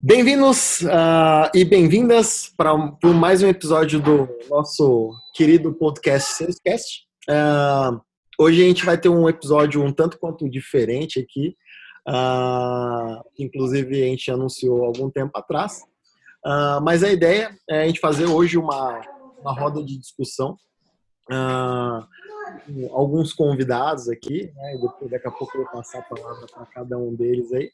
Bem-vindos uh, e bem-vindas para mais um episódio do nosso querido podcast Salescast. Uh, hoje a gente vai ter um episódio um tanto quanto diferente aqui, uh, inclusive a gente anunciou algum tempo atrás. mas a ideia é a gente fazer hoje uma, uma roda de discussão. alguns convidados aqui, né, depois, daqui a pouco eu vou passar a palavra para cada um deles aí.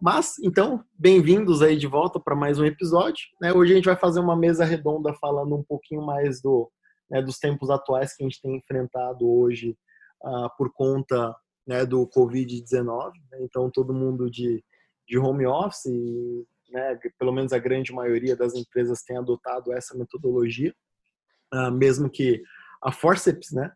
Mas, então, bem-vindos aí de volta para mais um episódio. Né? Hoje a gente vai fazer uma mesa redonda falando um pouquinho mais do, né, dos tempos atuais que a gente tem enfrentado hoje uh, por conta né, do Covid-19. Né? Então, todo mundo de, de home office, e, né, pelo menos a grande maioria das empresas tem adotado essa metodologia, uh, mesmo que a Forceps, né,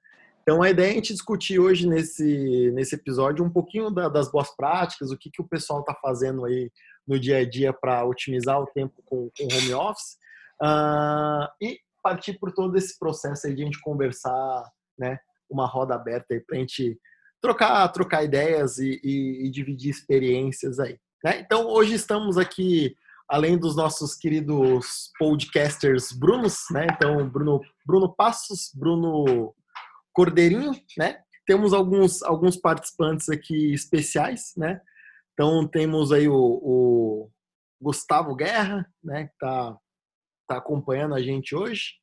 então, a ideia é a gente discutir hoje nesse, nesse episódio um pouquinho da, das boas práticas, o que, que o pessoal está fazendo aí no dia a dia para otimizar o tempo com, com home office uh, e partir por todo esse processo aí de a gente conversar, né, uma roda aberta aí para a gente trocar, trocar ideias e, e, e dividir experiências aí. Né? Então, hoje estamos aqui além dos nossos queridos podcasters Brunos, né? Então, Bruno, Bruno Passos, Bruno Cordeirinho, né? Temos alguns, alguns participantes aqui especiais, né? Então temos aí o, o Gustavo Guerra, né? Que tá, tá acompanhando a gente hoje.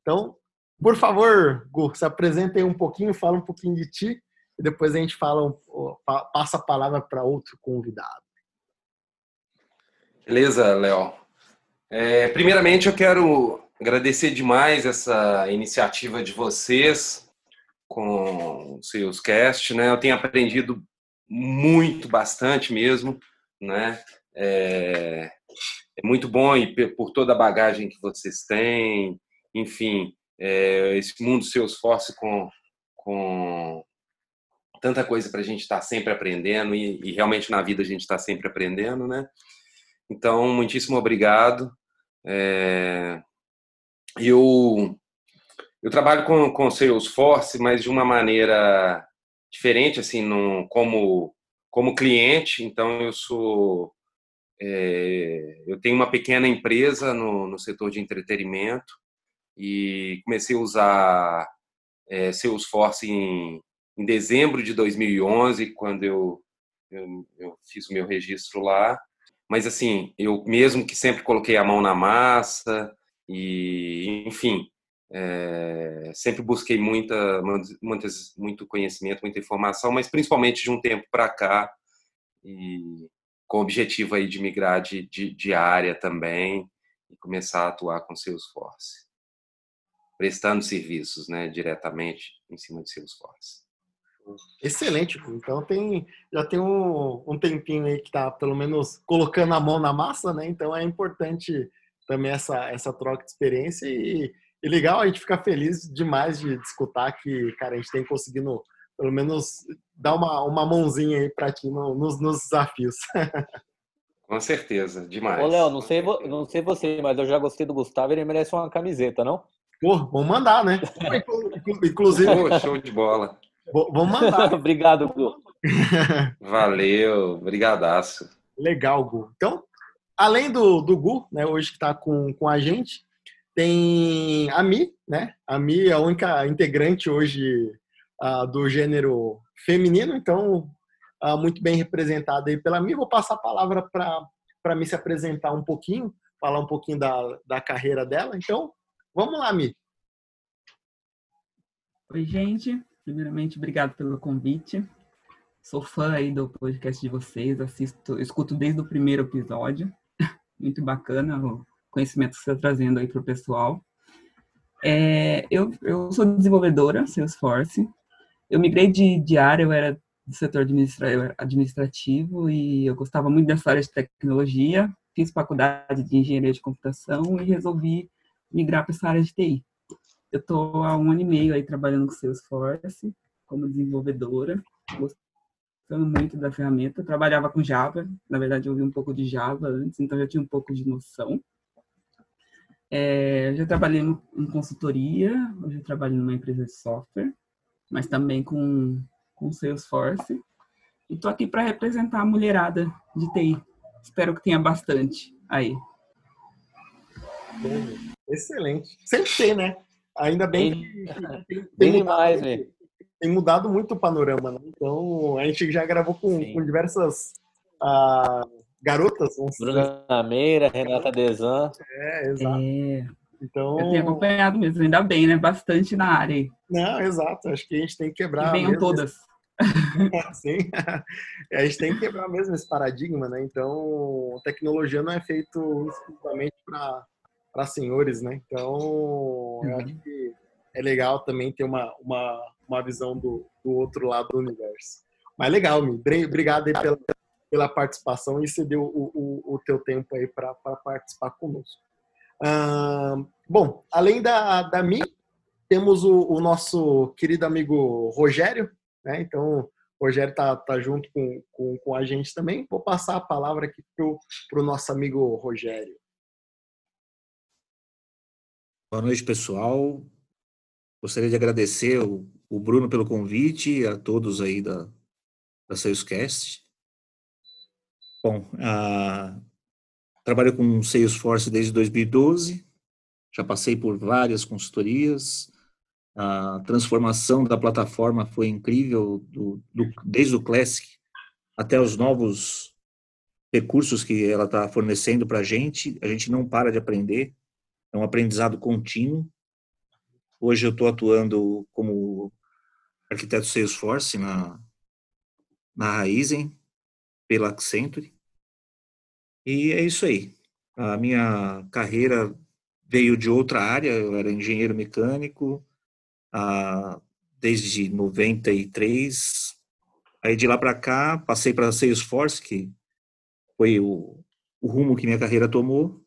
Então, por favor, Gu, se apresenta aí um pouquinho, fala um pouquinho de ti e depois a gente fala, passa a palavra para outro convidado. Beleza, Léo. É, primeiramente, eu quero agradecer demais essa iniciativa de vocês com o Salescast, né? Eu tenho aprendido muito, bastante mesmo, né? É, é muito bom e por toda a bagagem que vocês têm, enfim, é, esse mundo Salesforce com, com tanta coisa para a gente estar tá sempre aprendendo e, e, realmente na vida a gente está sempre aprendendo, né? Então, muitíssimo obrigado. É, eu eu trabalho com, com Salesforce, mas de uma maneira diferente, assim, num, como, como cliente. Então, eu sou. É, eu tenho uma pequena empresa no, no setor de entretenimento e comecei a usar é, Salesforce em, em dezembro de 2011, quando eu, eu, eu fiz o meu registro lá. Mas, assim, eu mesmo que sempre coloquei a mão na massa, e, enfim, é, sempre busquei muita, muitas, muito conhecimento, muita informação, mas principalmente de um tempo para cá, e com o objetivo aí de migrar de, de, de, área também e começar a atuar com Salesforce, prestando serviços né, diretamente em cima de Salesforce. Excelente, então tem já tem um, um tempinho aí que está pelo menos colocando a mão na massa, né? Então é importante também essa, essa troca de experiência e e legal, a gente fica feliz demais de escutar que, cara, a gente tem conseguido, pelo menos, dar uma, uma mãozinha aí para ti no, nos, nos desafios. Com certeza, demais. Ô, Léo, não sei, não sei você, mas eu já gostei do Gustavo, ele merece uma camiseta, não? Pô, vamos mandar, né? Inclusive. Pô, show de bola. Vamos mandar. Obrigado, Gu. Valeu, brigadaço. Legal, Gu. Então, além do, do Gu, né, hoje que está com, com a gente, tem a Mi, né? A Mi é a única integrante hoje uh, do gênero feminino, então uh, muito bem representada aí pela Mi. Vou passar a palavra para para Mi se apresentar um pouquinho, falar um pouquinho da, da carreira dela. Então, vamos lá, Mi. Oi, gente. Primeiramente, obrigado pelo convite. Sou fã aí do podcast de vocês, assisto, escuto desde o primeiro episódio. Muito bacana conhecimento que você está trazendo aí para o pessoal. É, eu, eu sou desenvolvedora Salesforce. Eu migrei de, de área, eu era do setor administra administrativo e eu gostava muito dessa área de tecnologia. Fiz faculdade de engenharia de computação e resolvi migrar para essa área de TI. Eu estou há um ano e meio aí trabalhando com Salesforce como desenvolvedora, gostando muito da ferramenta. Eu trabalhava com Java, na verdade eu vi um pouco de Java antes, então já tinha um pouco de noção. É, eu já trabalhei em consultoria, hoje eu trabalho numa empresa de software, mas também com, com Salesforce. E estou aqui para representar a mulherada de TI. Espero que tenha bastante aí. Excelente. Sempre tem, né? Ainda bem que tem, tem, demais, velho. Tem mudado muito o panorama, né? Então, a gente já gravou com, com diversas uh, garotas. Bruna Meira, Renata Desan. É, exato. É. Então... Eu tenho acompanhado mesmo, ainda bem, né? Bastante na área aí. Não, exato. Acho que a gente tem que quebrar. E venham todas. Sim. a gente tem que quebrar mesmo esse paradigma, né? Então, tecnologia não é feito exclusivamente para senhores, né? Então, uhum. eu acho que é legal também ter uma, uma, uma visão do, do outro lado do universo. Mas legal, Mi. Obrigado aí pela, pela participação e ceder o, o, o teu tempo aí para participar conosco. bom, além da, da Mi, temos o, o, nosso querido amigo Rogério, né? Então, o Rogério tá, tá junto com, com, com, a gente também. Vou passar a palavra aqui para o nosso amigo Rogério. Boa noite, pessoal. Gostaria de agradecer o, o Bruno pelo convite, a todos aí da, da Salescast. Bom, uh, trabalho com Salesforce desde 2012, já passei por várias consultorias, a transformação da plataforma foi incrível, do, do, desde o Classic até os novos recursos que ela está fornecendo para a gente. A gente não para de aprender, é um aprendizado contínuo. Hoje eu estou atuando como arquiteto Salesforce na, na Raizen, pela Accenture. E é isso aí. A minha carreira veio de outra área, eu era engenheiro mecânico, ah, desde 93. Aí de lá para cá, passei para Salesforce, que foi o, o rumo que minha carreira tomou.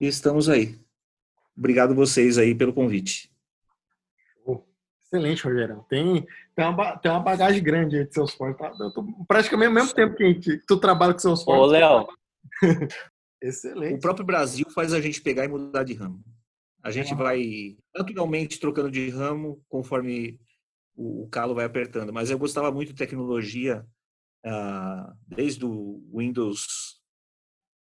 E estamos aí. Obrigado vocês aí pelo convite. Excelente, Rogério. Tem, tem, uma, tem uma bagagem grande aí de Salesforce. Tá? Eu tô praticamente ao mesmo tempo que, gente, tu trabalha com Salesforce. Ô, Léo. Excelente. O próprio Brasil faz a gente pegar e mudar de ramo. A gente vai naturalmente trocando de ramo conforme o, calo vai apertando. Mas eu gostava muito de tecnologia ah, desde o Windows,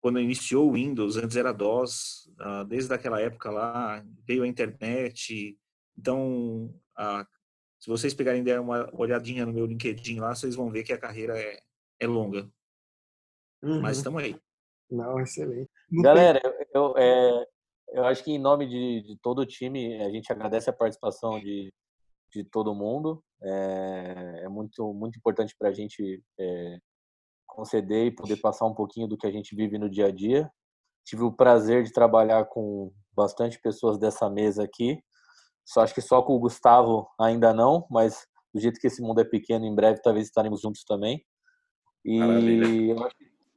quando iniciou o Windows, antes era DOS, ah, desde aquela época lá, veio a internet. Então, ah, se vocês pegarem der uma olhadinha no meu LinkedIn lá, vocês vão ver que a carreira é, é longa. Uhum. Mas estamos aí. Não, excelente. Galera, eu, é, eu acho que em nome de, de, todo o time, a gente agradece a participação de, de todo mundo. É, é muito, muito importante para a gente é, conceder e poder passar um pouquinho do que a gente vive no dia a dia. Tive o prazer de trabalhar com bastante pessoas dessa mesa aqui. Só acho que só com o Gustavo ainda não, mas do jeito que esse mundo é pequeno, em breve talvez estaremos juntos também. E eu acho,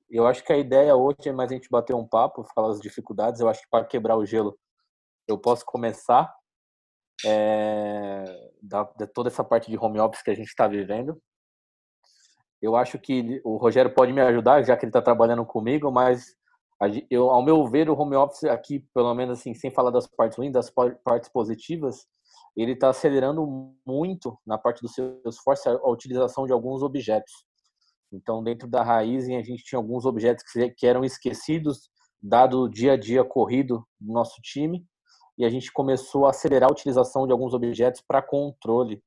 eu acho que a ideia hoje é mais a gente bater um papo, falar as dificuldades. Eu acho que para quebrar o gelo, eu posso começar é, da, de toda essa parte de home office que a gente está vivendo. Eu acho que o Rogério pode me ajudar, já que ele está trabalhando comigo, mas eu, ao meu ver, o home office aqui, pelo menos assim, sem falar das partes ruins, das partes positivas, ele está acelerando muito na parte do seu esforço a utilização de alguns objetos. Então, dentro da raiz, a gente tinha alguns objetos que eram esquecidos, dado o dia a dia corrido do nosso time, e a gente começou a acelerar a utilização de alguns objetos para controle.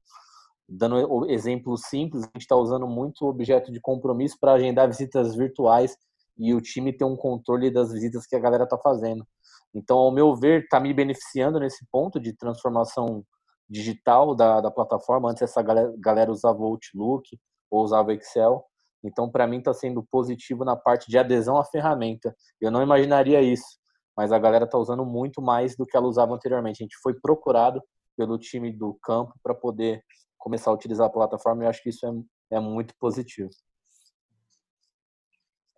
Dando exemplos simples, a gente está usando muito objeto de compromisso para agendar visitas virtuais e o time ter um controle das visitas que a galera está fazendo. Então, ao meu ver, está me beneficiando nesse ponto de transformação digital da, da plataforma. Antes essa galera, galera usava o Outlook ou usava Excel. Então, para mim, está sendo positivo na parte de adesão à ferramenta. Eu não imaginaria isso, mas a galera está usando muito mais do que ela usava anteriormente. A gente foi procurado pelo time do campo para poder começar a utilizar a plataforma e eu acho que isso é, é muito positivo.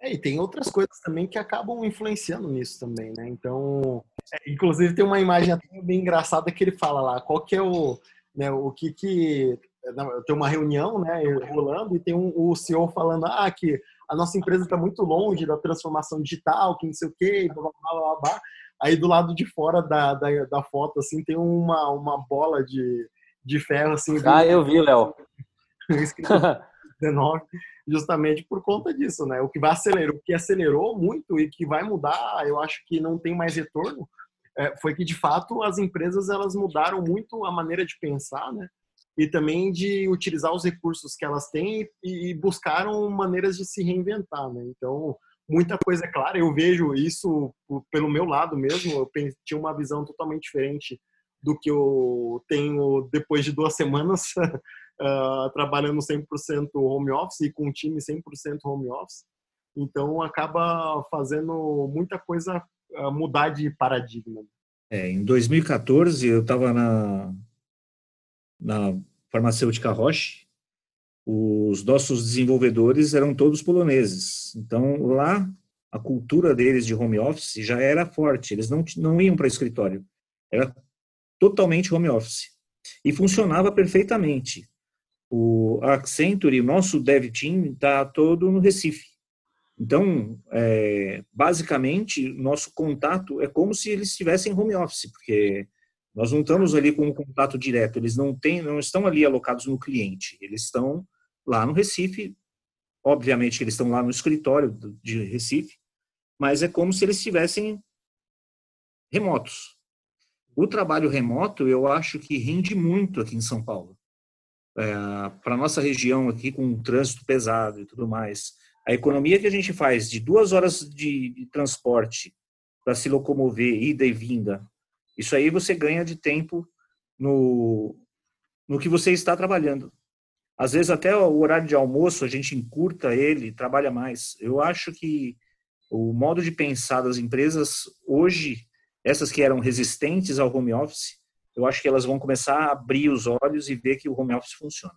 É, e tem outras coisas também que acabam influenciando nisso também, né? Então, É, inclusive tem uma imagem bem engraçada que ele fala lá, qual que é o, né, o que que tem uma reunião, né, rolando e tem um, o CEO falando ah que a nossa empresa está muito longe da transformação digital, que não sei o quê, blá, blá, blá, blá. Aí do lado de fora da, da, da, foto assim tem uma, uma bola de, de ferro assim. Ah, eu vi, Léo. 19, justamente por conta disso, né? O que vai acelerar, o que acelerou muito e que vai mudar, eu acho que não tem mais retorno, é, foi que de fato as empresas elas mudaram muito a maneira de pensar, né? E também de utilizar os recursos que elas têm e, e buscaram maneiras de se reinventar, né? Então, muita coisa é clara. Eu vejo isso pelo meu lado mesmo. Eu tinha uma visão totalmente diferente do que eu tenho depois de duas semanas uh, trabalhando 100% home office e com um time 100% home office. Então, acaba fazendo muita coisa uh, mudar de paradigma. É, em 2014, eu estava na, na farmacêutica Roche, os nossos desenvolvedores eram todos poloneses. Então, lá, a cultura deles de home office já era forte. Eles não, não iam para escritório. Era totalmente home office. E funcionava perfeitamente o Accenture, o nosso dev team está todo no Recife. Então, é, basicamente, nosso contato é como se eles estivessem home office, porque nós não estamos ali com um contato direto, eles não, têm, não estão ali alocados no cliente, eles estão lá no Recife, obviamente eles estão lá no escritório de Recife, mas é como se eles estivessem remotos. O trabalho remoto, eu acho que rende muito aqui em São Paulo é, para nossa região aqui com um trânsito pesado e tudo mais, a economia que a gente faz de duas horas de, de transporte para se locomover, ida e vinda, isso aí você ganha de tempo no, no que você está trabalhando. Às vezes até o horário de almoço a gente encurta ele, trabalha mais. Eu acho que o modo de pensar das empresas hoje, essas que eram resistentes ao home office, eu acho que elas vão começar a abrir os olhos e ver que o home office funciona.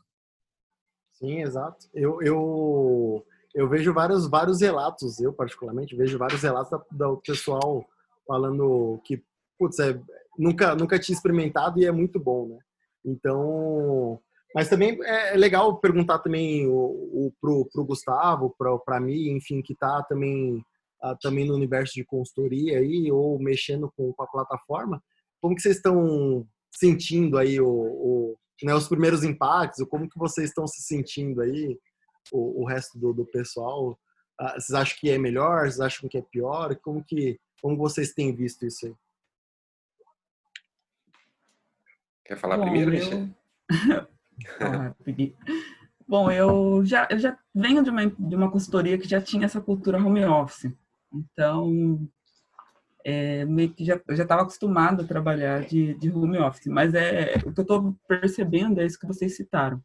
Sim, exato. Eu, eu, eu vejo vários, vários relatos, eu particularmente vejo vários relatos do pessoal falando que, putz, é, nunca, nunca tinha experimentado e é muito bom, né? Então, mas também é, é legal perguntar também o, o, pro, pro Gustavo, para mim, enfim, que está também, ah, também no universo de consultoria aí, ou mexendo com, com a plataforma, como que vocês estão sentindo aí o, o né, os primeiros impactos? Como que vocês estão se sentindo aí, o, o resto do, do pessoal? Ah, vocês acham que é melhor? Vocês acham que é pior? Como que como vocês têm visto isso aí? Quer falar Bom, primeiro, eu... ah, Bom, eu já, eu já venho de uma, de uma consultoria que já tinha essa cultura home office. Então, é, meio que já já estava acostumado a trabalhar de, de home office, mas é o que eu estou percebendo é isso que vocês citaram.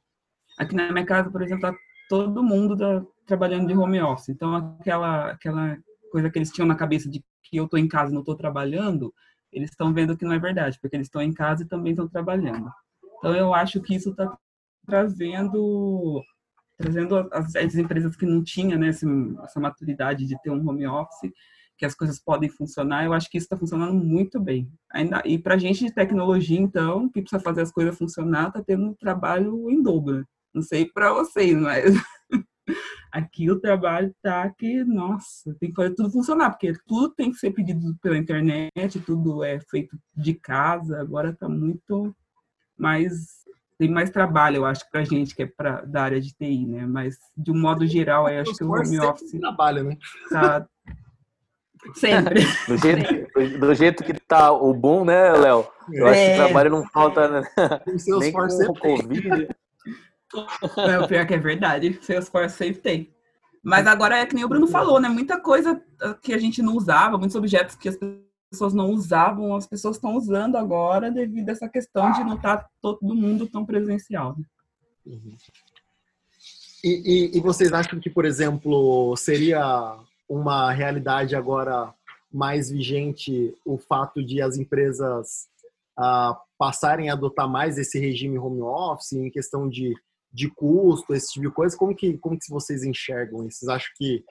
Aqui na minha casa, por exemplo, tá todo mundo tá trabalhando de home office. Então aquela aquela coisa que eles tinham na cabeça de que eu estou em casa não estou trabalhando, eles estão vendo que não é verdade, porque eles estão em casa e também estão trabalhando. Então eu acho que isso está trazendo trazendo as, as, empresas que não tinham né, essa, essa maturidade de ter um home office que as coisas podem funcionar, eu acho que isso está funcionando muito bem. Ainda, e para a gente de tecnologia, então, que precisa fazer as coisas funcionar, está tendo um trabalho em dobro. Não sei para vocês, mas aqui o trabalho tá que, nossa, tem que fazer tudo funcionar, porque tudo tem que ser pedido pela internet, tudo é feito de casa, agora está muito mais tem mais trabalho, eu acho, para a gente que é pra, da área de TI, né? Mas de um modo geral, eu acho que o home office trabalho, né? Tá, Sempre. Do jeito, do jeito que tá o boom, né, Léo? Eu é. acho que é. trabalho não falta né? nem com o Covid. É, o pior que é verdade. Salesforce sempre tem. Mas agora é que nem o Bruno falou, né? Muita coisa que a gente não usava, muitos objetos que as pessoas não usavam, as pessoas estão usando agora devido a essa questão de não estar tá todo mundo tão presencial. Né? Uhum. E, e, e vocês acham que, por exemplo, seria uma realidade agora mais vigente o fato de as empresas ah, passarem a adotar mais esse regime home office em questão de, de custo, esse tipo de coisa? Como que, como que vocês enxergam isso? Vocês acham que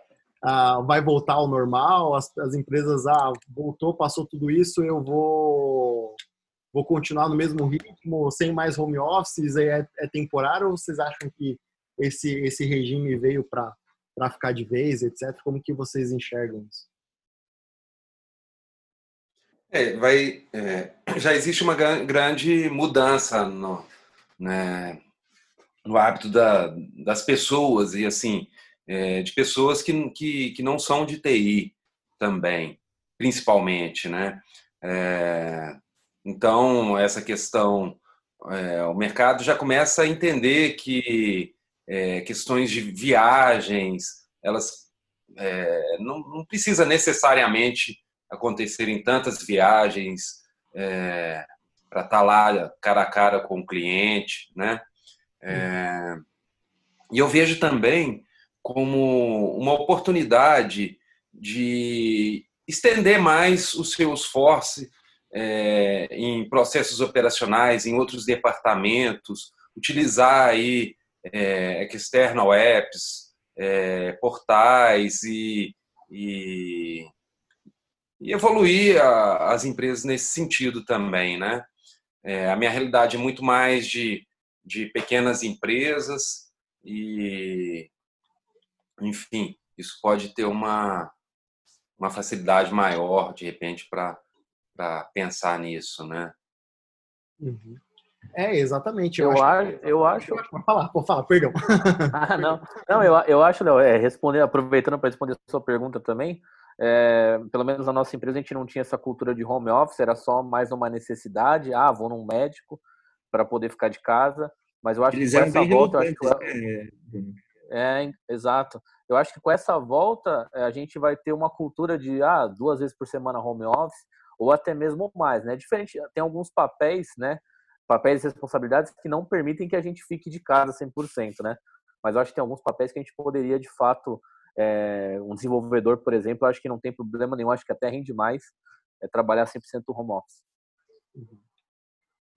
ah, vai voltar ao normal, as, as empresas, ah, voltou, passou tudo isso, eu vou vou continuar no mesmo ritmo, sem mais home offices, é, é temporário ou vocês acham que esse, esse regime veio para ficar de vez, etc? Como que vocês enxergam isso? É, vai, é, já existe uma grande mudança no, né, no hábito da, das pessoas e assim é, de pessoas que, que, que não são de TI também, principalmente, né? É, então essa questão, é, o mercado já começa a entender que é, questões de viagens, elas é, não, não precisa necessariamente acontecerem tantas viagens é, para estar tá lá cara a cara com o cliente, né? É, e eu vejo também como uma oportunidade de estender mais o seu esforço é, em processos operacionais, em outros departamentos, utilizar aí é, external apps, é, portais e, e, e evoluir a, as empresas nesse sentido também, né? É, a minha realidade é muito mais de, de pequenas empresas e, enfim, isso pode ter uma, uma facilidade maior, de repente, para pensar nisso, né? Uhum. É, exatamente. Eu, eu acho, que... eu acho. Pode falar, pode falar, perdão. ah, não, não, eu, eu acho, Léo, é, responder, aproveitando para responder a sua pergunta também, é, pelo menos na nossa empresa a gente não tinha essa cultura de home office, era só mais uma necessidade. Ah, vou num médico para poder ficar de casa. Mas eu acho Eles que com essa volta, eu acho que é, é, exato. Eu acho que com essa volta a gente vai ter uma cultura de ah, duas vezes por semana home office ou até mesmo mais, né? Diferente, tem alguns papéis, né? Papéis e responsabilidades que não permitem que a gente fique de casa 100%, né? Mas eu acho que tem alguns papéis que a gente poderia de fato é, um desenvolvedor, por exemplo, acho que não tem problema nenhum, acho que até rende mais é trabalhar 100% home office.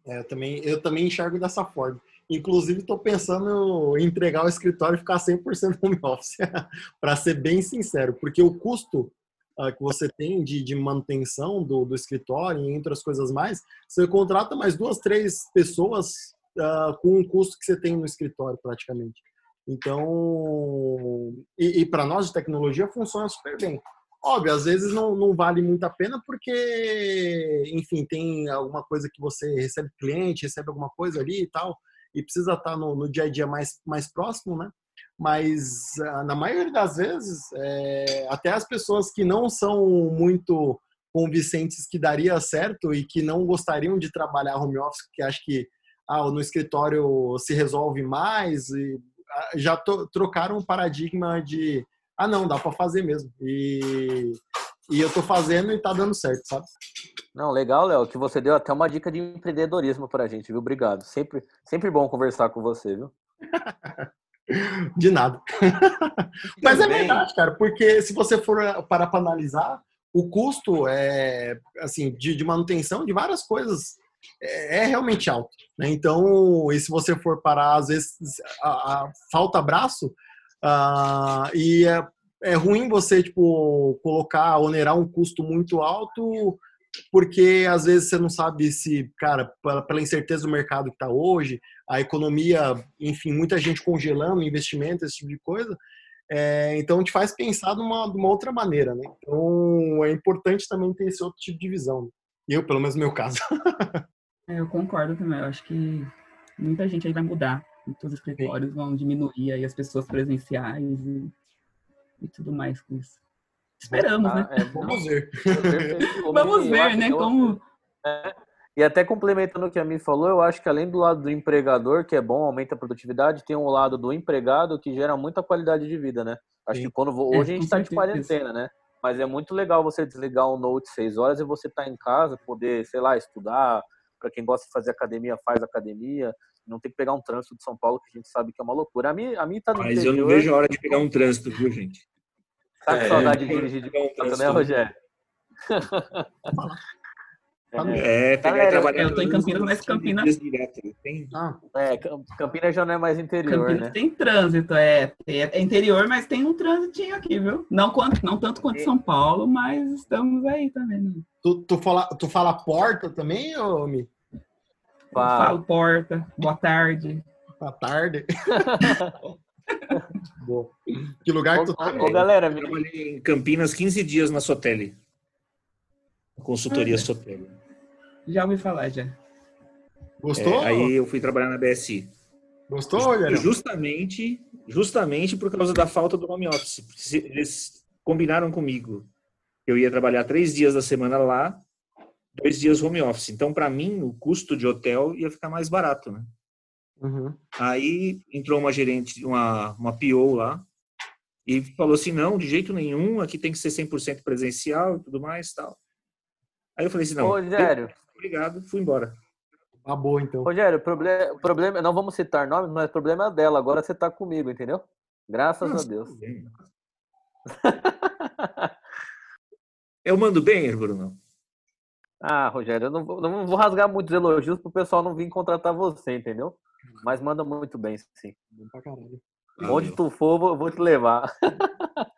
É, eu, também, eu também enxergo dessa forma. Inclusive, estou pensando em entregar o escritório e ficar 100% home office, para ser bem sincero, porque o custo uh, que você tem de, de manutenção do, do escritório, entre as coisas mais, você contrata mais duas, três pessoas uh, com o custo que você tem no escritório, praticamente. Então, e, e para nós de tecnologia funciona super bem. Óbvio, às vezes não, não vale muito a pena porque, enfim, tem alguma coisa que você recebe cliente, recebe alguma coisa ali e tal, e precisa estar no, no dia a dia mais, mais próximo, né? Mas ah, na maioria das vezes, é, até as pessoas que não são muito convincentes que daria certo e que não gostariam de trabalhar home office, que acho que ah, no escritório se resolve mais, e já to, trocaram o paradigma de ah não, dá para fazer mesmo. E, e eu tô fazendo e tá dando certo, sabe? Não, legal, Léo, que você deu até uma dica de empreendedorismo pra gente, viu? Obrigado. Sempre, sempre bom conversar com você, viu? de nada. Mas é verdade, cara, porque se você for para analisar, o custo é assim de, de manutenção de várias coisas é, é realmente alto. Né? Então, e se você for parar, às vezes a, a, falta braço uh, e é, é ruim você tipo colocar, onerar um custo muito alto porque às vezes você não sabe se, cara, pela incerteza do mercado que está hoje, a economia, enfim, muita gente congelando investimento, esse tipo de coisa, é, então te faz pensar de uma, de uma outra maneira, né? Então é importante também ter esse outro tipo de visão. Eu, pelo menos no meu caso. É, eu concordo também. Eu acho que muita gente aí vai mudar. Muitos escritórios vão diminuir aí as pessoas presenciais e, e tudo mais com isso. Esperamos, né? É, vamos ver. vamos ver, né? Como... É, e até complementando o que a mim falou, eu acho que além do lado do empregador, que é bom, aumenta a produtividade, tem um lado do empregado que gera muita qualidade de vida, né? Acho Sim. que quando hoje é, a gente está de quarentena, né? Mas é muito legal você desligar o Note 6 horas e você estar tá em casa, poder, sei lá, estudar, para quem gosta de fazer academia, faz academia. Não tem que pegar um trânsito de São Paulo, que a gente sabe que é uma loucura. A mim, a mim tá no Mas interior, eu não vejo a hora de pegar um trânsito, viu, gente? Tá com é, saudade de dirigir de moto, né, Rogério? É, pegar Galera, trabalhar eu tô em Campinas, mas Campinas- direto. Tem, Ah, É, Cam- Campinas já não é mais interior, Campinas né? tem trânsito, é, é interior, mas tem um trânsitinho aqui, viu? Não, quanto, não tanto quanto São Paulo, mas estamos aí também. Né? tu, tu, fala, tu fala porta também, ô Mi? Fala. Falo porta, boa tarde. Boa tarde. Boa. Que lugar que tu tá? Ô, ô, galera, eu trabalhei em Campinas 15 dias na Sotelli. Consultoria Sotelli. Já ouvi falar, já. Gostou? É, aí eu fui trabalhar na BSI. Gostou, Rogério? Justamente, justamente por causa da falta do home office. Eles combinaram comigo. Eu ia trabalhar três dias da semana lá, dois dias home office. Então, para mim, o custo de hotel ia ficar mais barato, né? Uhum. Aí entrou uma gerente, uma, uma PO lá, e falou assim, não, de jeito nenhum, aqui tem que ser 100% presencial e tudo mais tal. Aí eu falei assim, não, Rogério, obrigado, fui embora. Tá boa, então. Rogério, problema, problema, não vamos citar nomes, mas o problema é dela. Agora você tá comigo, entendeu? Graças a Deus. Eu mando bem, Bruno? Ah, Rogério, eu não vou, não vou rasgar muitos elogios pro pessoal não vir contratar você, entendeu? Mas manda muito bem, sim. Bom pra caralho. Onde tu for, vou, vou te levar.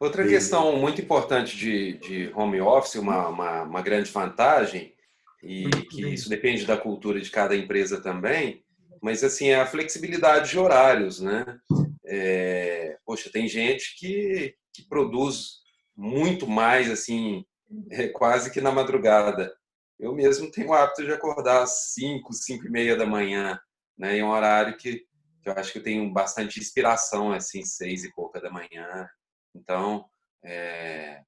Outra questão muito importante de, de home office, uma, uma, uma grande vantagem, e que isso depende da cultura de cada empresa também, mas assim, é a flexibilidade de horários, né? É, poxa, tem gente que, que produz muito mais, assim, é, quase que na madrugada. Eu mesmo tenho o hábito de acordar às 5, 5 e meia da manhã, né? Em um horário que, eu acho que eu tenho bastante inspiração, assim, seis e pouca da manhã. Então, é...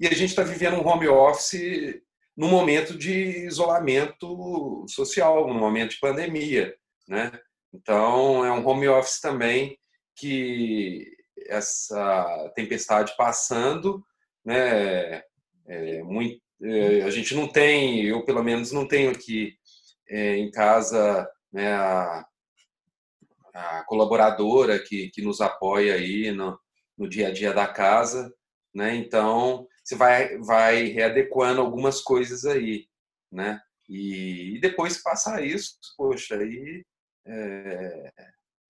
e a gente está vivendo um home office num momento de isolamento social, num momento de pandemia, né? Então, é um home office também que essa tempestade passando, né? É, muito, é, a gente não tem, eu pelo menos não tenho aqui é, em casa né, a, a colaboradora que, que nos apoia aí no, no dia a dia da casa, né? Então você vai vai readequando algumas coisas aí, né? E, e depois passar isso, poxa, aí é,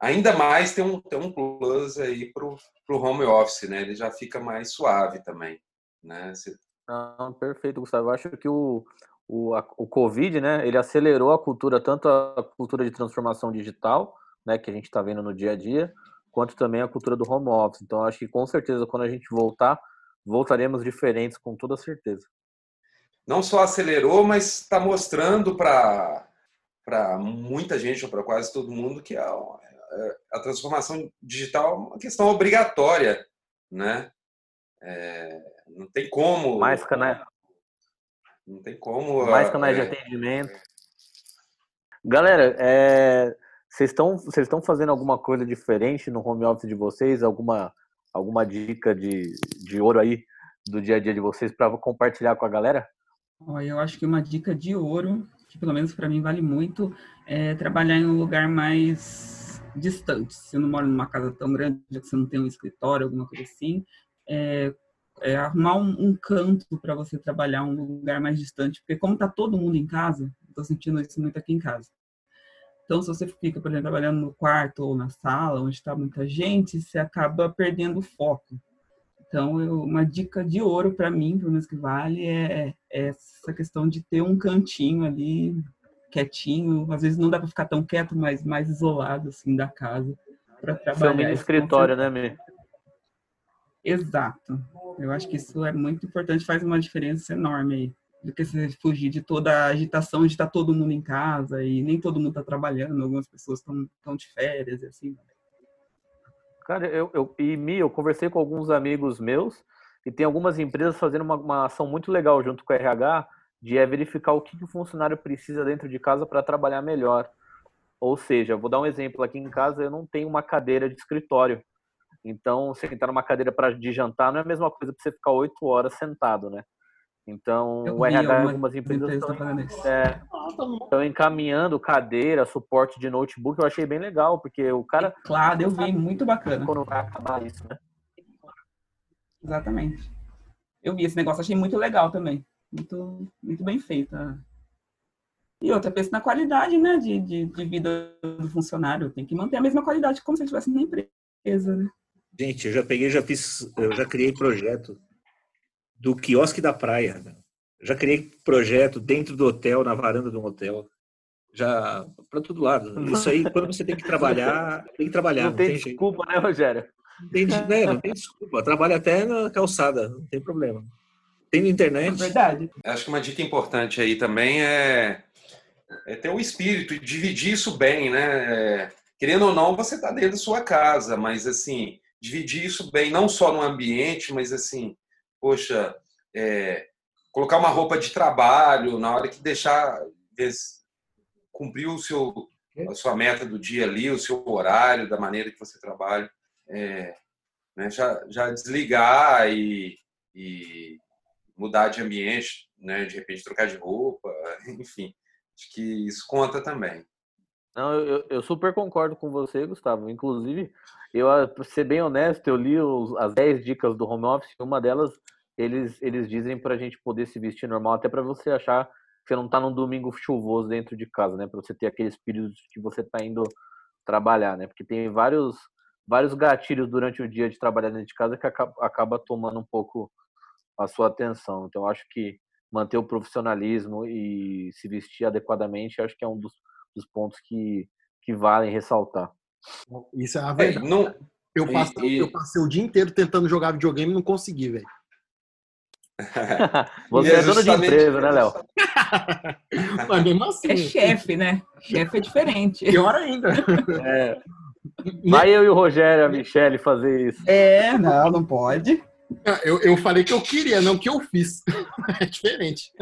ainda mais tem um tem um plus aí pro pro home office, né? Ele já fica mais suave também, né? Você, Não, perfeito, Gustavo. Eu acho que o, o, a- o Covid, né, ele acelerou a cultura, tanto a cultura de transformação digital, né, que a gente está vendo no dia a dia, quanto também a cultura do home office. Então, acho que com certeza, quando a gente voltar, voltaremos diferentes, com toda certeza. não só acelerou, mas está mostrando para para muita gente ou para quase todo mundo que a, a transformação digital é uma questão obrigatória, né? É, não tem como. Mais canais, Não tem como. mais canais de é, atendimento. Galera, é, vocês estão vocês estão fazendo alguma coisa diferente no home office de vocês? Alguma, alguma dica de, de ouro aí do dia a dia de vocês para compartilhar com a galera? Olha, eu acho que uma dica de ouro, que pelo menos para mim vale muito, é trabalhar em um lugar mais distante. Se você não mora numa casa tão grande, que você não tem um escritório, alguma coisa assim, é, é arrumar um, um canto para você trabalhar, um lugar mais distante, porque como tá todo mundo em casa, estou sentindo isso muito aqui em casa. Então, se você fica, por exemplo, trabalhando no quarto ou na sala, onde está muita gente, você acaba perdendo o foco. Então, eu- uma dica de ouro para mim, pelo menos que vale, é, é essa questão de ter um cantinho ali quietinho. Às vezes não dá para ficar tão quieto, mas mais isolado assim da casa para trabalhar. Seu mini escritório, né, Mi? Exato. Eu acho que isso é muito importante, faz uma diferença enorme aí. Do que você fugir de toda a agitação de estar todo mundo em casa e nem todo mundo está trabalhando, algumas pessoas estão de férias e assim. Cara, eu, eu, e Mi, eu conversei com alguns amigos meus e tem algumas empresas fazendo uma, uma ação muito legal junto com o RH de é verificar o que, que o funcionário precisa dentro de casa para trabalhar melhor. Ou seja, vou dar um exemplo aqui em casa, eu não tenho uma cadeira de escritório. Então, sentar numa cadeira para de jantar não é a mesma coisa para você ficar oito horas sentado, né? Então, Eu o RH em algumas empresas estão é, estão encaminhando cadeira, suporte de notebook. Eu achei bem legal, porque o cara Claro, eu vi, muito bacana. quando vai acabar isso, né? Exatamente. Eu vi esse negócio, achei muito legal também. muito, muito bem feita. E outra, pensa na qualidade né, de, de, de, vida do funcionário. Tem que manter a mesma qualidade como se ele estivesse na empresa. Né? Gente, eu já peguei, já fiz, eu já criei projeto do quiosque da praia. Né? Já criei projeto dentro do hotel, na varanda do hotel. Já para todo lado. Isso aí, quando você tem que trabalhar, tem que trabalhar. Não, não tem, tem, desculpa, jeito. né, Rogério? Não tem, né, não tem desculpa. Trabalha até na calçada, não tem problema. Tem na internet. É verdade. Acho que uma dica importante aí também é, é ter o um espírito e dividir isso bem, né? É, querendo ou não, você está dentro da sua casa, mas assim, dividir isso bem, não só no ambiente, mas assim, poxa, é, colocar uma roupa de trabalho na hora que deixar cumprir o seu a sua meta do dia ali, o seu horário, da maneira que você trabalha, é, né, já, já desligar e, e mudar de ambiente, né, de repente trocar de roupa, enfim, acho que isso conta também. Não, eu, eu super concordo com você, Gustavo. Inclusive, eu, para ser bem honesto, eu li os, as 10 dicas do home office, uma delas eles, eles dizem para a gente poder se vestir normal, até para você achar que você não está num domingo chuvoso dentro de casa, né? Para você ter aquele espírito que você está indo trabalhar, né? Porque tem vários, vários gatilhos durante o dia de trabalhar dentro de casa que acaba, acaba tomando um pouco a sua atenção. Então, acho que manter o profissionalismo e se vestir adequadamente, acho que é um dos dos pontos que, que valem ressaltar. Isso é a verdade. É, não, eu, passei, e, eu passei o dia inteiro tentando jogar videogame e não consegui, velho. Você é, é dono de empresa, né, Léo? Mas mesmo assim. É chefe, né? Chefe é diferente. Pior ainda. É. Vai eu e o Rogério, a Michelle, fazer isso. É, não, não pode. Ah, eu, eu falei que eu queria, não que eu fiz. É diferente.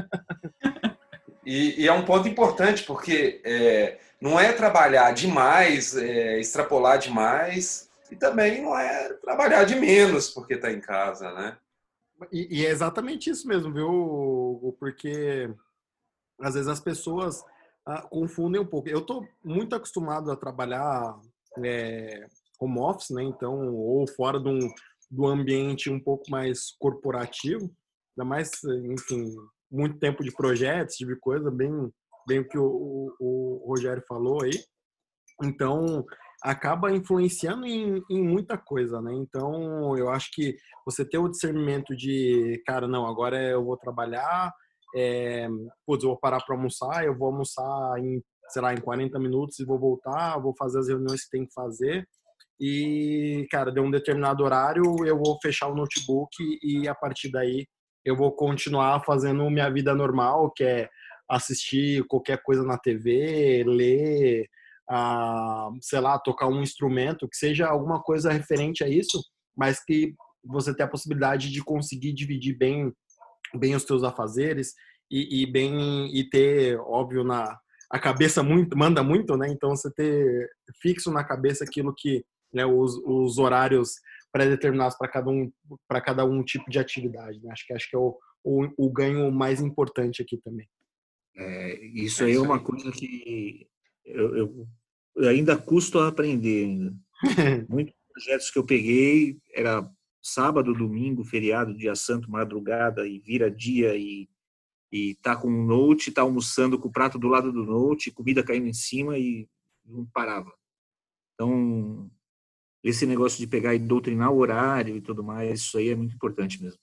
E, e, é um ponto importante, porque é, não é trabalhar demais, é, extrapolar demais, e também não é trabalhar de menos porque está em casa, né? E, e, é exatamente isso mesmo, viu? Porque às vezes as pessoas ah, confundem um pouco. Eu estou muito acostumado a trabalhar é, home office, né? Então, ou fora de um, do ambiente um pouco mais corporativo, ainda mais, enfim, muito tempo de projetos, tipo de coisa, bem, bem o que o, o, o Rogério falou aí. Então, acaba influenciando em, em, muita coisa, né? Então, eu acho que você ter o discernimento de, cara, não, agora eu vou trabalhar, é, putz, eu vou parar para almoçar, eu vou almoçar em, sei lá, em 40 minutos e vou voltar, vou fazer as reuniões que tem que fazer. E, cara, de um determinado horário, eu vou fechar o notebook e a partir daí eu vou continuar fazendo minha vida normal, que é assistir qualquer coisa na TV, ler, ah, sei lá, tocar um instrumento, que seja alguma coisa referente a isso, mas que você tenha a possibilidade de conseguir dividir bem, bem os teus afazeres e, e bem e ter, óbvio, na a cabeça muito manda muito, né? Então você ter fixo na cabeça aquilo que né, os, os horários pré-determinados para cada um para cada um tipo de atividade. Né? Acho que acho que é o, o, o ganho mais importante aqui também. É, isso é aí é uma coisa que eu, eu, eu ainda custo a aprender ainda. Muitos projetos que eu peguei era sábado, domingo, feriado, dia santo, madrugada e vira dia e e tá com um note, tá almoçando com o prato do lado do note, comida caindo em cima e não parava. Então, esse negócio de pegar e doutrinar o horário e tudo mais, isso aí é muito importante mesmo.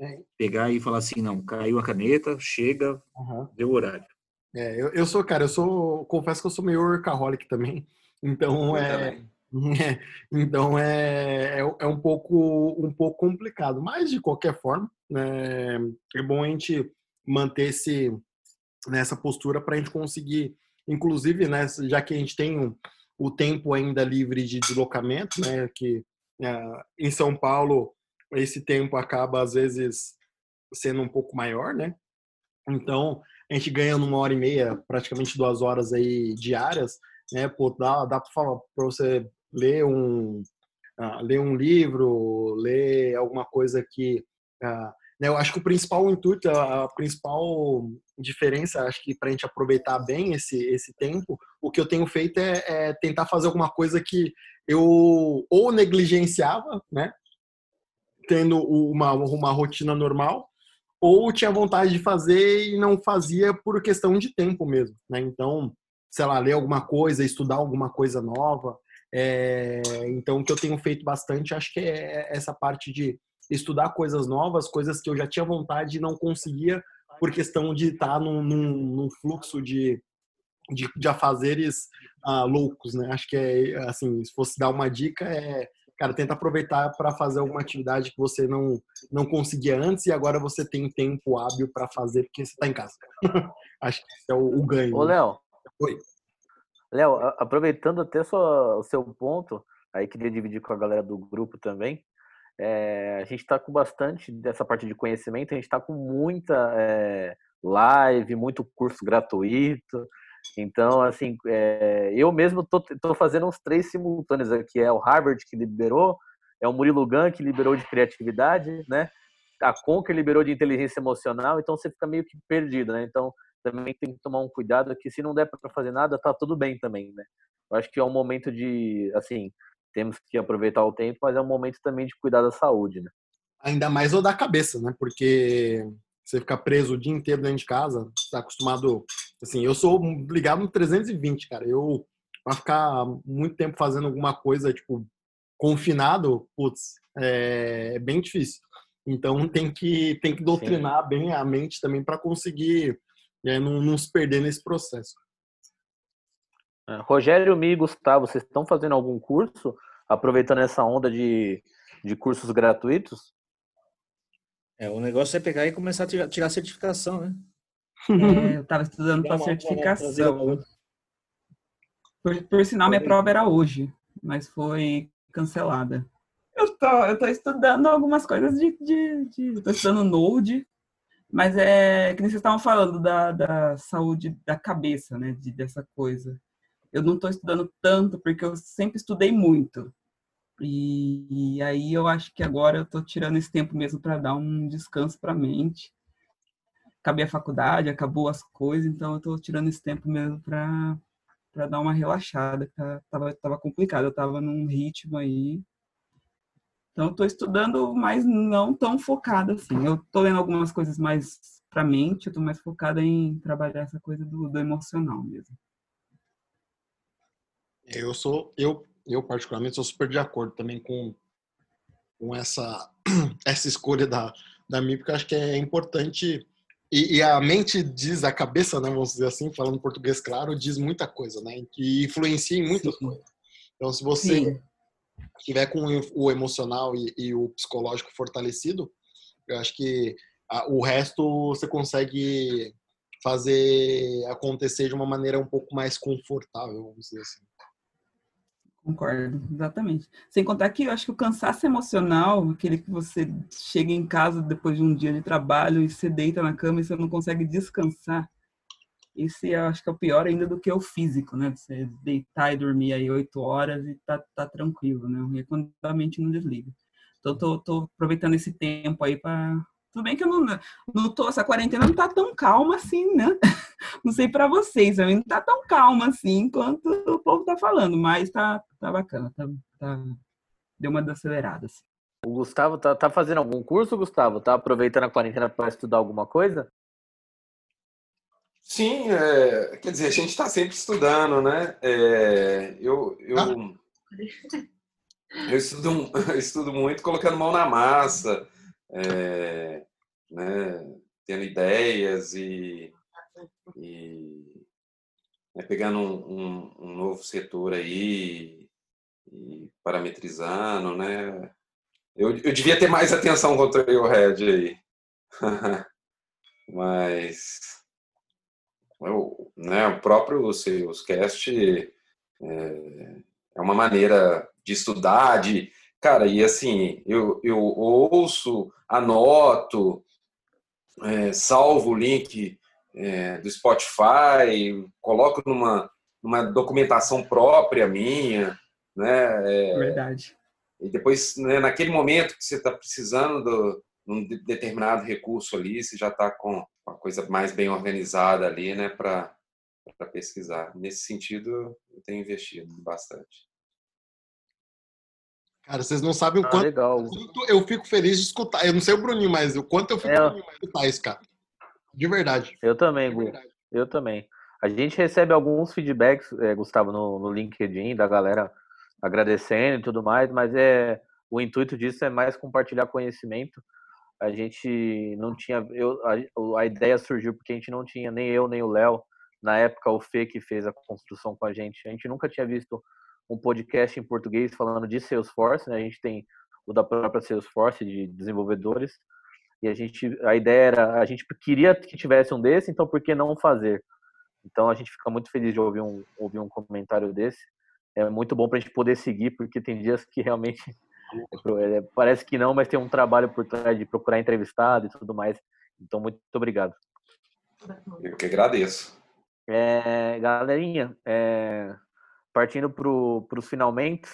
É. Pegar e falar assim, não, caiu a caneta, chega, uhum. deu o horário. É, eu, eu sou, cara, eu sou, confesso que eu sou meio workaholic também, então é, é, então é, é, é, um pouco um pouco complicado, mas de qualquer forma, né, é bom a gente manter esse nessa postura para a gente conseguir, inclusive, né, já que a gente tem um, o tempo ainda livre de deslocamento, né? Que é, em São Paulo esse tempo acaba às vezes sendo um pouco maior, né? Então a gente ganha numa hora e meia, praticamente duas horas aí diárias, né? Pô, dá, dá para você ler um uh, ler um livro, ler alguma coisa que uh, eu acho que o principal intuito, a principal diferença, acho que para a gente aproveitar bem esse, esse tempo, o que eu tenho feito é, é, tentar fazer alguma coisa que eu ou negligenciava, né, tendo uma, uma rotina normal, ou tinha vontade de fazer e não fazia por questão de tempo mesmo, né? Então, sei lá, ler alguma coisa, estudar alguma coisa nova. É, então, o que eu tenho feito bastante, acho que é essa parte de estudar coisas novas, coisas que eu já tinha vontade e não conseguia por questão de estar num, num, num fluxo de, de, de afazeres uh, loucos, né? Acho que é assim, se fosse dar uma dica, é cara, tenta aproveitar para fazer alguma atividade que você não não conseguia antes e agora você tem tempo hábil para fazer porque você está em casa. Acho que esse é o, o ganho. Ô? Léo. Oi. Léo, aproveitando até só o seu ponto, aí queria dividir com a galera do grupo também. É, a gente está com bastante dessa parte de conhecimento, a gente está com muita é, live, muito curso gratuito. Então, assim, é, eu mesmo estou fazendo uns três simultâneos aqui. É o Harvard que liberou, é o Murilo Gun que liberou de criatividade, né? A Conquer liberou de inteligência emocional, então você fica meio que perdido, né? Então, também tem que tomar um cuidado que se não der para fazer nada, tá tudo bem também, né? Eu acho que é um momento de, assim, temos que aproveitar o tempo, mas é um momento também de cuidar da saúde, né? Ainda mais o da cabeça, né? Porque você ficar preso o dia inteiro dentro de casa, tá acostumado. Assim, eu sou ligado no 320, cara. Eu, pra ficar muito tempo fazendo alguma coisa, tipo, confinado, putz, é, é bem difícil. Então tem que, tem que doutrinar Sim. bem a mente também para conseguir é, não, não se perder nesse processo. É, Rogério Mi e Gustavo, vocês estão fazendo algum curso, aproveitando essa onda de, de cursos gratuitos? É, o negócio é pegar e começar a tirar, tirar certificação, né? É, eu estava estudando para certificação. Por, por sinal, minha prova era hoje, mas foi cancelada. Eu tô, eu tô estudando algumas coisas de. de, de tô estudando Node, mas é que nem vocês estavam falando da, da saúde da cabeça, né? De, dessa coisa eu não estou estudando tanto porque eu sempre estudei muito. E, e aí eu acho que agora eu estou tirando esse tempo mesmo para dar um descanso para a mente. Acabei a faculdade, acabou as coisas, então eu estou tirando esse tempo mesmo para para dar uma relaxada, tá, tava, tava complicado, eu tava num ritmo aí. Então eu tô estudando, mas não tão focada assim. Eu tô lendo algumas coisas mais para mente, eu tô mais focada em trabalhar essa coisa do, do emocional mesmo. Eu sou, eu, eu particularmente sou super de acordo também com, com essa, essa escolha da, da mim, porque eu acho que é importante e, e, a mente diz, a cabeça, né, vamos dizer assim, falando português claro, diz muita coisa, né, que influencia em muitas Sim. coisas. Então, se você Sim. tiver com o emocional e, e, o psicológico fortalecido, eu acho que a, o resto você consegue fazer acontecer de uma maneira um pouco mais confortável, vamos dizer assim. Concordo, exatamente. Sem contar que eu acho que o cansaço emocional, aquele que você chega em casa depois de um dia de trabalho e você deita na cama e você não consegue descansar, esse eu acho que é o pior ainda do que o físico, né? Você deitar e dormir aí oito horas e tá, tá tranquilo, né? E quando a mente não desliga. Então, tô, tô aproveitando esse tempo aí para tudo bem que eu não, não tô, essa quarentena não tá tão calma assim, né? Não sei para vocês, não tá tão calma assim quanto o povo tá falando, mas tá, tá bacana, tá, tá deu uma desacelerada. Assim. O Gustavo tá, tá fazendo algum curso, Gustavo? Tá aproveitando a quarentena para estudar alguma coisa? Sim, é, quer dizer, a gente está sempre estudando, né? É, eu, eu, ah. eu, estudo, eu estudo muito colocando mão na massa, é, né, tendo ideias e, e né, pegando um, um, um, novo setor aí e parametrizando, né? Eu, eu devia ter mais atenção com o Trailhead aí. Mas eu, né, o próprio Salescast é, é uma maneira de estudar, de Cara, e assim, eu, eu ouço, anoto, é, salvo o link é, do Spotify, coloco numa, numa documentação própria minha, né? É, Verdade. E depois, né, naquele momento que você está precisando de um determinado recurso ali, você já está com uma coisa mais bem organizada ali, né, para pesquisar. Nesse sentido, eu tenho investido bastante. Cara, vocês não sabem o Ah, quanto, quanto eu fico feliz de escutar. Eu não sei o Bruninho, mas o quanto eu fico É. feliz de escutar isso, cara. De verdade. Eu também, Gu. Eu também. A gente recebe alguns feedbacks, é, Gustavo, no, no LinkedIn, da galera agradecendo e tudo mais, mas é o intuito disso é mais compartilhar conhecimento. A gente não tinha. Eu, a, a ideia surgiu porque a gente não tinha, nem eu, nem o Léo, na época, o Fê que fez a construção com a gente. A gente nunca tinha visto um podcast em português falando de Salesforce, né? A gente tem o da própria Salesforce, de desenvolvedores. E a gente, a ideia era, a gente queria que tivesse um desse, então por que não fazer? Então a gente fica muito feliz de ouvir um, ouvir um comentário desse. É muito bom para a gente poder seguir, porque tem dias que realmente é, parece que não, mas tem um trabalho por trás de procurar entrevistado e tudo mais. Então muito obrigado. Eu que agradeço. É, galerinha, é, partindo para os finalmente,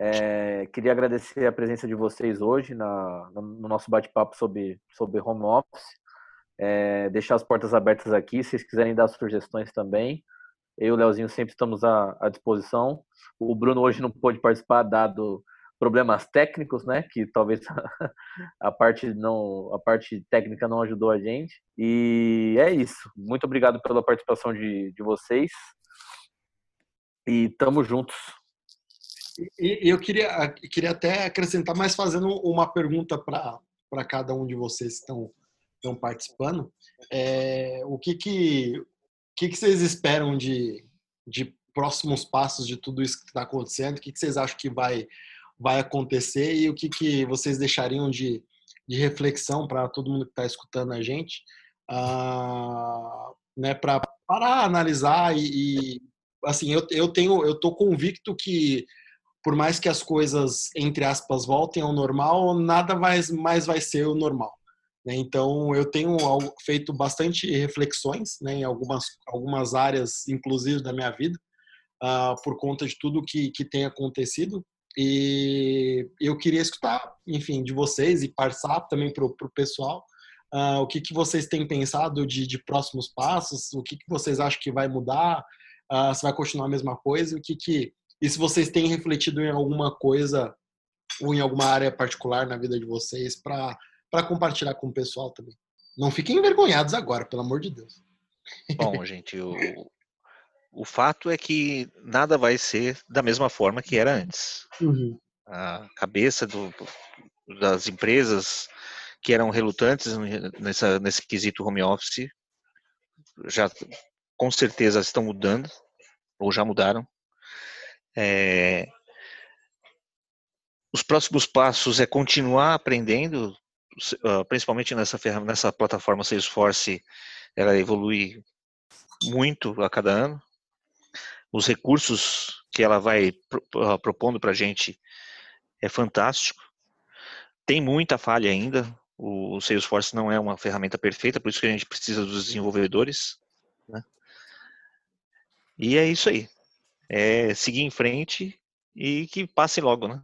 é, queria agradecer a presença de vocês hoje na, no, no nosso bate-papo sobre, sobre home office. É, deixar as portas abertas aqui, se vocês quiserem dar sugestões também. Eu e o Leozinho sempre estamos à, à disposição. O Bruno hoje não pôde participar, dado problemas técnicos, né? Que talvez a parte não, a parte técnica não ajudou a gente. E é isso. Muito obrigado pela participação de, de vocês. E tamo juntos. E, eu queria, queria até acrescentar, mais fazendo uma pergunta para cada um de vocês que estão, estão participando. É, o que que, que que vocês esperam de, de próximos passos de tudo isso que está acontecendo? O que, que vocês acham que vai, vai acontecer e o que, que vocês deixariam de, de reflexão para todo mundo que está escutando a gente, ah, né, para parar, analisar e, e assim, eu, eu tenho, eu tô convicto que por mais que as coisas entre aspas voltem ao normal, nada mais, mais vai ser o normal. Né? Então eu tenho feito bastante reflexões né, em algumas, algumas áreas, inclusive da minha vida, uh, por conta de tudo que, que tem acontecido. E eu queria escutar, enfim, de vocês e passar também para o pessoal uh, o que, que vocês têm pensado de, de próximos passos, o que, que vocês acham que vai mudar, uh, se vai continuar a mesma coisa, o que, que e se vocês têm refletido em alguma coisa ou em alguma área particular na vida de vocês para compartilhar com o pessoal também. Não fiquem envergonhados agora, pelo amor de Deus. Bom, gente, o, o fato é que nada vai ser da mesma forma que era antes. Uhum. A cabeça do, das empresas que eram relutantes nessa, nesse quesito home office já com certeza estão mudando ou já mudaram. É, os próximos passos é continuar aprendendo, principalmente nessa, nessa plataforma Salesforce, ela evolui muito a cada ano. Os recursos que ela vai propondo para a gente é fantástico. Tem muita falha ainda. O Salesforce não é uma ferramenta perfeita, por isso que a gente precisa dos desenvolvedores. Né? E é isso aí é seguir em frente e que passe logo, né?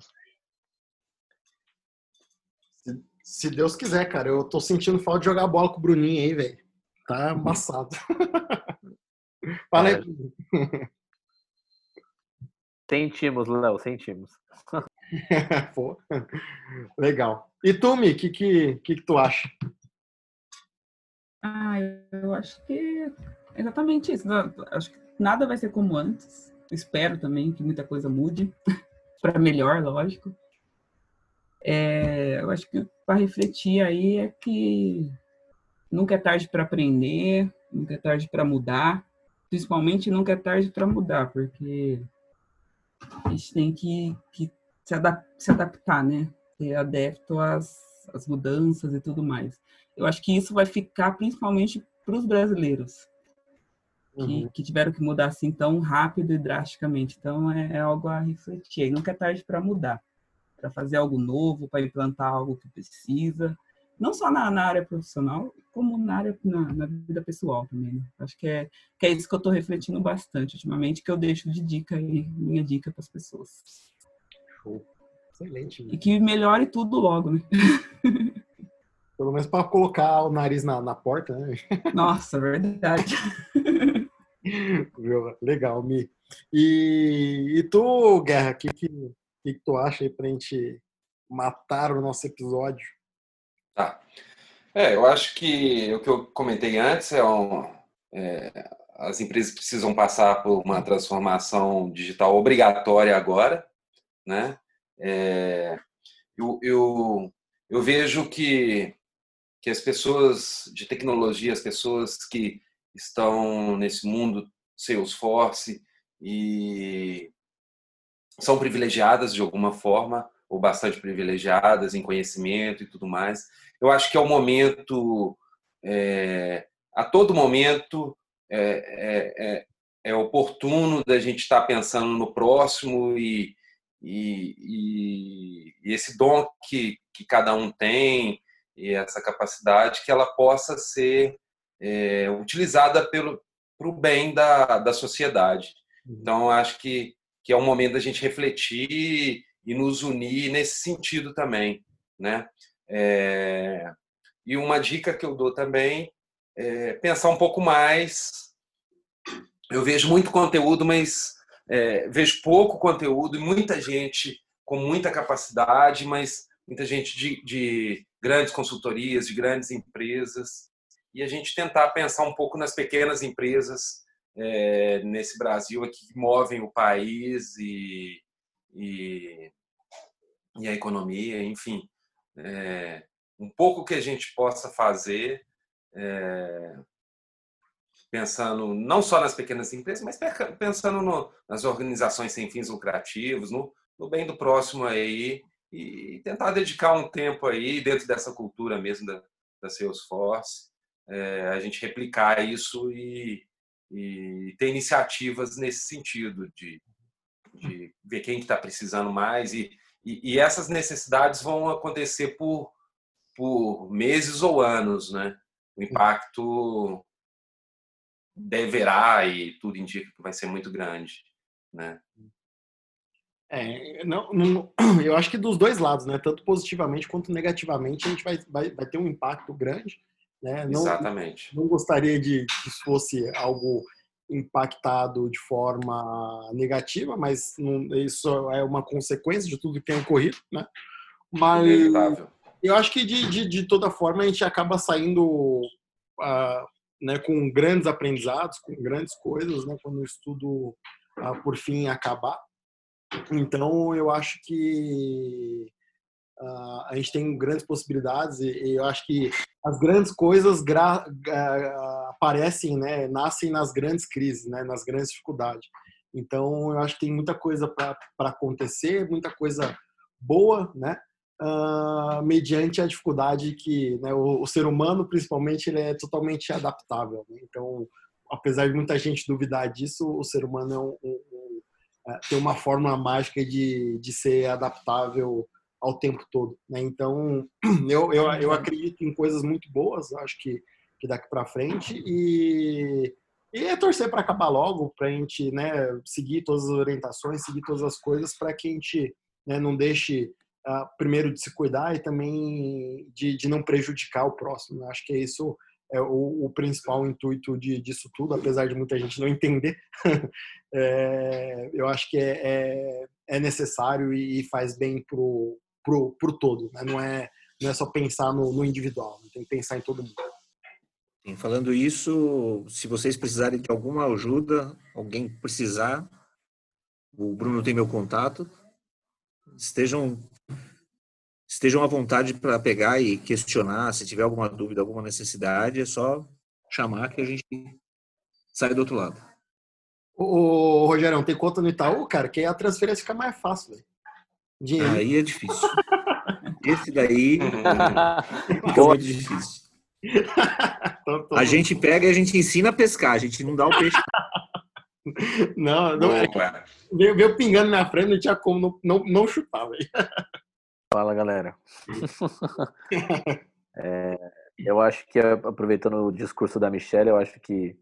Se, se Deus quiser, cara. Eu tô sentindo falta de jogar bola com o Bruninho aí, velho. Tá amassado. Fala aí. Sentimos, Léo, sentimos. Pô, legal. E tu, Mi, o que, que, que, que tu acha? Ah, eu acho que é exatamente isso. Acho que nada vai ser como antes espero também que muita coisa mude para melhor, lógico. É, eu acho que para refletir aí é que nunca é tarde para aprender, nunca é tarde para mudar, principalmente nunca é tarde para mudar, porque a gente tem que, que se, adap se, adaptar, né? Ser adepto às, às mudanças e tudo mais. Eu acho que isso vai ficar principalmente para os brasileiros uhum. que, tiveram que mudar assim tão rápido e drasticamente. Então é, é algo a refletir. E nunca é tarde para mudar, para fazer algo novo, para implantar algo que precisa, não só na, na área profissional, como na área na, na vida pessoal também. Né? Acho que é, que é isso que eu estou refletindo bastante ultimamente, que eu deixo de dica aí, minha dica para as pessoas. Show. Excelente. E que melhore tudo logo, né? Pelo menos para colocar o nariz na, na porta, né? Nossa, verdade. Legal, Mi. E, e tu, Guerra, que, que, que, que tu acha aí pra gente matar o nosso episódio? Tá. É, eu acho que o que eu comentei antes é, um, é as empresas precisam passar por uma transformação digital obrigatória agora, né? É, eu, eu, eu vejo que, que as pessoas de tecnologia, as pessoas que estão nesse mundo Salesforce e são privilegiadas de alguma forma, ou bastante privilegiadas em conhecimento e tudo mais. Eu acho que é o momento, é, a todo momento, é, é, é, é oportuno da gente estar pensando no próximo e, e, e, esse dom que, que cada um tem e essa capacidade que ela possa ser é, utilizada pelo para o bem da, da sociedade. Uhum. Então, acho que, que é um momento da gente refletir e nos unir nesse sentido também, né? É, e uma dica que eu dou também é pensar um pouco mais. Eu vejo muito conteúdo, mas é, vejo pouco conteúdo e muita gente com muita capacidade, mas muita gente de, de grandes consultorias, de grandes empresas, e a gente tentar pensar um pouco nas pequenas empresas é, nesse Brasil aqui que movem o país e, e, e a economia, enfim. É, um pouco que a gente possa fazer é, pensando não só nas pequenas empresas, mas pensando no, nas organizações sem fins lucrativos, no, no bem do próximo aí e tentar dedicar um tempo aí dentro dessa cultura mesmo da, da Salesforce é, a gente replicar isso e, e, ter iniciativas nesse sentido de, de ver quem está precisando mais e, e, e, essas necessidades vão acontecer por, por meses ou anos, né? O impacto deverá e tudo indica que vai ser muito grande, né? É, não, não, eu acho que dos dois lados, né? Tanto positivamente quanto negativamente, a gente vai, vai, vai ter um impacto grande. Né? Não, Exatamente. Não gostaria de que isso fosse algo impactado de forma negativa, mas não, isso é uma consequência de tudo que tem ocorrido, né? Mas Inevitável. eu acho que de, de, de, toda forma a gente acaba saindo uh, né, com grandes aprendizados, com grandes coisas, né? Quando o estudo uh, por fim acabar. Então eu acho que Uh, a gente tem grandes possibilidades e, e, eu acho que as grandes coisas gra, uh, aparecem, né, nascem nas grandes crises, né, nas grandes dificuldades. Então, eu acho que tem muita coisa para acontecer, muita coisa boa, né, uh, mediante a dificuldade que né, o, o, ser humano, principalmente, ele é totalmente adaptável. Né? Então, apesar de muita gente duvidar disso, o ser humano é um, um, um, é, tem uma fórmula mágica de, de ser adaptável ao tempo todo. Né? Então, eu, eu, eu acredito em coisas muito boas, acho que, que daqui para frente, e, e é torcer para acabar logo, para a gente né, seguir todas as orientações, seguir todas as coisas, para que a gente né, não deixe, uh, primeiro, de se cuidar e também de, de não prejudicar o próximo. Acho que é isso é o, o principal intuito de, disso tudo, apesar de muita gente não entender. é, eu acho que é, é, é necessário e faz bem pro pro, pro todo, né? não, é, não é só pensar no, no individual, tem que pensar em todo mundo. Sim, falando isso, se vocês precisarem de alguma ajuda, alguém precisar, o Bruno tem meu contato, estejam estejam à vontade para pegar e questionar, se tiver alguma dúvida, alguma necessidade, é só chamar que a gente sai do outro lado. Ô, Rogerão, tem conta no Itaú, cara, que a transferência fica mais fácil, velho. Dinheiro. Aí é difícil. Esse daí fica muito difícil. A gente pega e a gente ensina a pescar, a gente não dá o peixe. Não, não é. Veio, veio pingando na frente, não tinha como não, não, não chutar, velho. Fala, galera. É, eu acho que, aproveitando o discurso da Michelle, eu acho que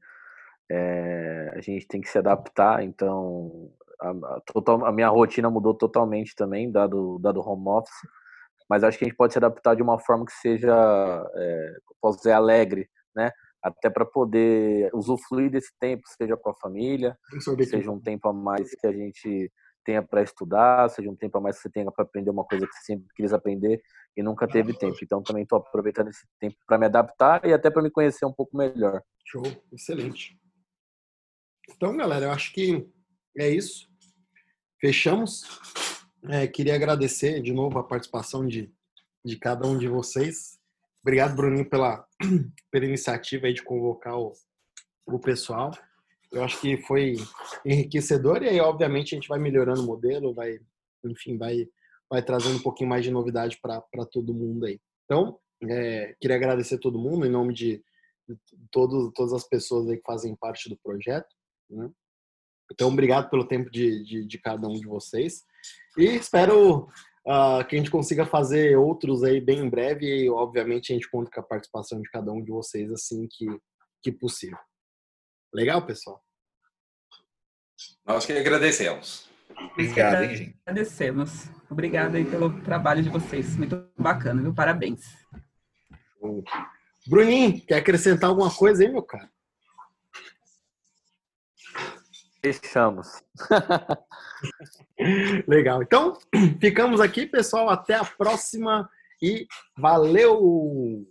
é, a gente tem que se adaptar, então a, total, a minha rotina mudou totalmente também, dado, dado home office, mas acho que a gente pode se adaptar de uma forma que seja, é, posso dizer, alegre, né? Até para poder usufruir desse tempo, seja com a família, seja um tempo a mais que a gente tenha para estudar, seja um tempo a mais que você tenha para aprender uma coisa que você sempre quis aprender e nunca teve tempo. Então também estou aproveitando esse tempo para me adaptar e até para me conhecer um pouco melhor. Show, excelente. Então, galera, eu acho que é isso. Fechamos. É, queria agradecer de novo a participação de, de cada um de vocês. Obrigado, Bruninho, pela, pela iniciativa de convocar o, o pessoal. Eu acho que foi enriquecedor e aí, obviamente, a gente vai melhorando o modelo, vai, enfim, vai, vai trazendo um pouquinho mais de novidade para todo mundo aí. Então, é, queria agradecer todo mundo em nome de, de todos, todas as pessoas aí que fazem parte do projeto. Né? Então, obrigado pelo tempo de, de, de, cada um de vocês. E espero uh, que a gente consiga fazer outros aí bem em breve. E, obviamente, a gente conta com a participação de cada um de vocês assim que, que possível. Legal, pessoal? Nós que agradecemos. Obrigado, hein, gente? Agradecemos. Obrigado aí pelo trabalho de vocês. Muito bacana, viu? Parabéns. Bruninho, quer acrescentar alguma coisa aí, meu cara? Fechamos. Legal. Então, ficamos aqui, pessoal. Até a próxima e valeu!